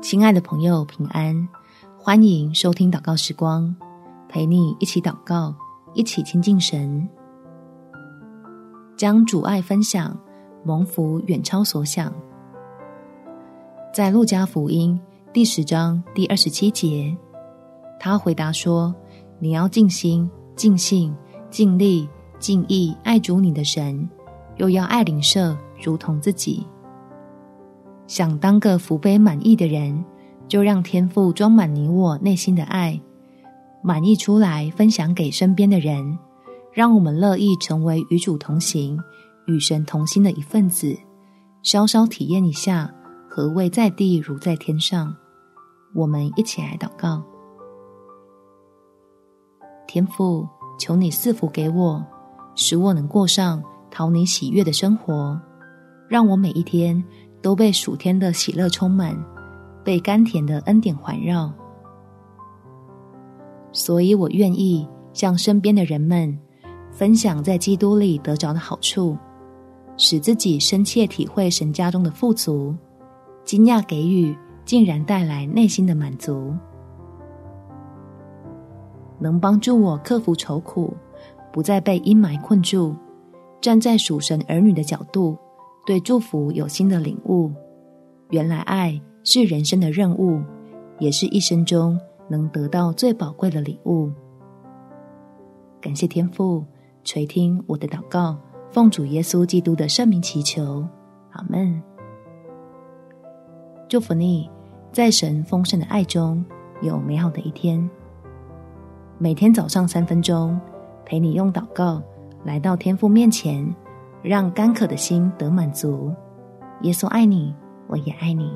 亲爱的朋友，平安！欢迎收听祷告时光，陪你一起祷告，一起亲近神，将主爱分享，蒙福远超所想。在路加福音第十章第二十七节，他回答说：“你要尽心、尽性、尽力、尽意爱主你的神，又要爱邻舍如同自己。”想当个福杯满溢的人，就让天父装满你我内心的爱，满溢出来分享给身边的人。让我们乐意成为与主同行、与神同心的一份子，稍稍体验一下何谓在地如在天上。我们一起来祷告：天父，求你赐福给我，使我能过上讨你喜悦的生活，让我每一天。都被暑天的喜乐充满，被甘甜的恩典环绕，所以我愿意向身边的人们分享在基督里得着的好处，使自己深切体会神家中的富足，惊讶给予竟然带来内心的满足，能帮助我克服愁苦，不再被阴霾困住，站在属神儿女的角度。对祝福有新的领悟，原来爱是人生的任务，也是一生中能得到最宝贵的礼物。感谢天父垂听我的祷告，奉主耶稣基督的圣名祈求，阿门。祝福你，在神丰盛的爱中有美好的一天。每天早上三分钟，陪你用祷告来到天父面前。让干渴的心得满足。耶稣爱你，我也爱你。